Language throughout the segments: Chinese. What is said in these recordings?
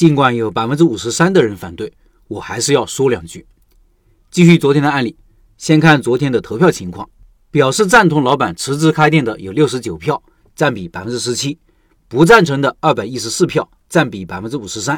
尽管有百分之五十三的人反对，我还是要说两句。继续昨天的案例，先看昨天的投票情况。表示赞同老板辞职开店的有六十九票，占比百分之十七；不赞成的二百一十四票，占比百分之五十三；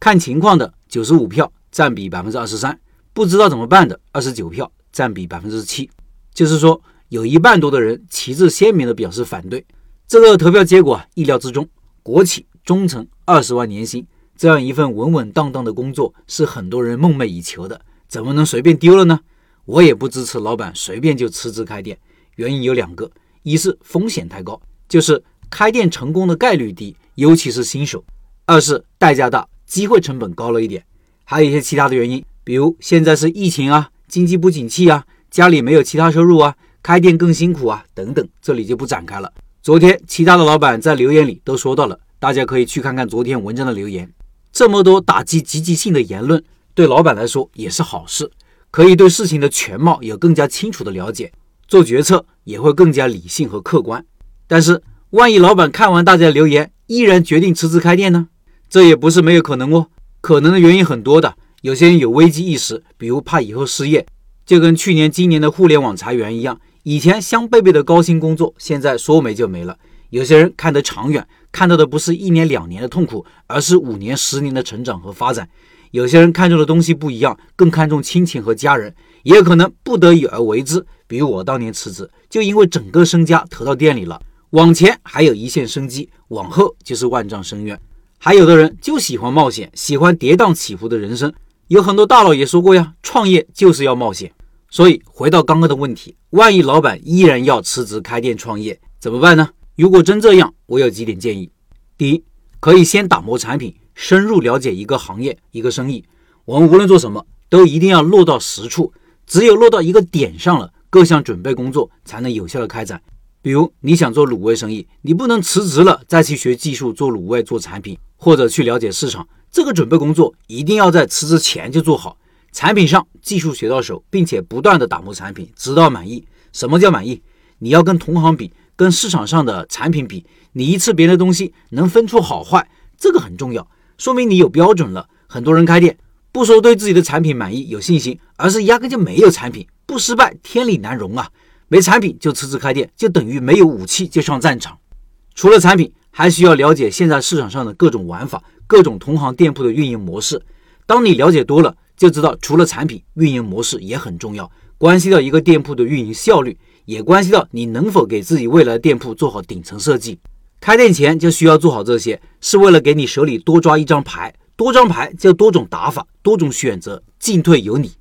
看情况的九十五票，占比百分之二十三；不知道怎么办的二十九票，占比百分之七。就是说，有一半多的人旗帜鲜明地表示反对。这个投票结果啊，意料之中。国企中层二十万年薪这样一份稳稳当当的工作，是很多人梦寐以求的，怎么能随便丢了呢？我也不支持老板随便就辞职开店，原因有两个：一是风险太高，就是开店成功的概率低，尤其是新手；二是代价大，机会成本高了一点。还有一些其他的原因，比如现在是疫情啊，经济不景气啊，家里没有其他收入啊，开店更辛苦啊，等等，这里就不展开了。昨天其他的老板在留言里都说到了，大家可以去看看昨天文章的留言。这么多打击积极性的言论，对老板来说也是好事。可以对事情的全貌有更加清楚的了解，做决策也会更加理性和客观。但是，万一老板看完大家留言，依然决定辞职开店呢？这也不是没有可能哦。可能的原因很多的，有些人有危机意识，比如怕以后失业，就跟去年、今年的互联网裁员一样。以前香贝贝的高薪工作，现在说没就没了。有些人看得长远，看到的不是一年两年的痛苦，而是五年、十年的成长和发展。有些人看重的东西不一样，更看重亲情和家人，也有可能不得已而为之。比如我当年辞职，就因为整个身家投到店里了，往前还有一线生机，往后就是万丈深渊。还有的人就喜欢冒险，喜欢跌宕起伏的人生。有很多大佬也说过呀，创业就是要冒险。所以回到刚刚的问题，万一老板依然要辞职开店创业怎么办呢？如果真这样，我有几点建议：第一，可以先打磨产品。深入了解一个行业、一个生意，我们无论做什么，都一定要落到实处。只有落到一个点上了，各项准备工作才能有效的开展。比如你想做卤味生意，你不能辞职了再去学技术做卤味、做产品，或者去了解市场。这个准备工作一定要在辞职前就做好。产品上技术学到手，并且不断的打磨产品，直到满意。什么叫满意？你要跟同行比，跟市场上的产品比，你一次别的东西能分出好坏，这个很重要。说明你有标准了。很多人开店，不说对自己的产品满意、有信心，而是压根就没有产品，不失败天理难容啊！没产品就辞职开店，就等于没有武器就上战场。除了产品，还需要了解现在市场上的各种玩法、各种同行店铺的运营模式。当你了解多了，就知道除了产品，运营模式也很重要，关系到一个店铺的运营效率，也关系到你能否给自己未来的店铺做好顶层设计。开店前就需要做好这些，是为了给你手里多抓一张牌，多张牌就多种打法，多种选择，进退由你。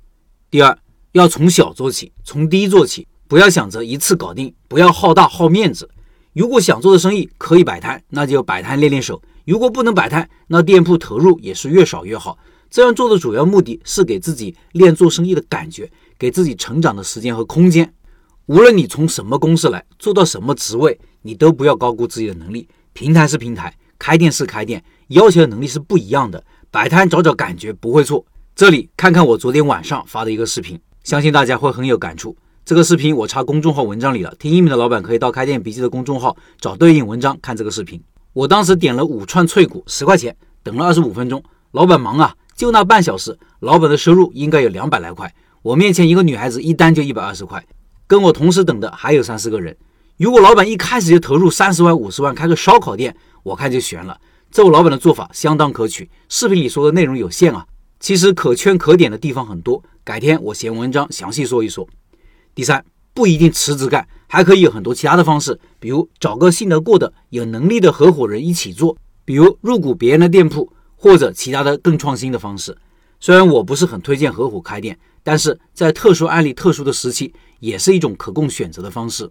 第二，要从小做起，从低做起，不要想着一次搞定，不要好大好面子。如果想做的生意可以摆摊，那就摆摊练练手；如果不能摆摊，那店铺投入也是越少越好。这样做的主要目的是给自己练做生意的感觉，给自己成长的时间和空间。无论你从什么公司来，做到什么职位。你都不要高估自己的能力，平台是平台，开店是开店，要求的能力是不一样的。摆摊找找感觉不会错。这里看看我昨天晚上发的一个视频，相信大家会很有感触。这个视频我插公众号文章里了，听音频的老板可以到开店笔记的公众号找对应文章看这个视频。我当时点了五串脆骨，十块钱，等了二十五分钟。老板忙啊，就那半小时，老板的收入应该有两百来块。我面前一个女孩子一单就一百二十块，跟我同时等的还有三四个人。如果老板一开始就投入三十万、五十万开个烧烤店，我看就悬了。这位老板的做法相当可取。视频里说的内容有限啊，其实可圈可点的地方很多。改天我写文章详细说一说。第三，不一定辞职干，还可以有很多其他的方式，比如找个信得过的、有能力的合伙人一起做，比如入股别人的店铺，或者其他的更创新的方式。虽然我不是很推荐合伙开店，但是在特殊案例、特殊的时期，也是一种可供选择的方式。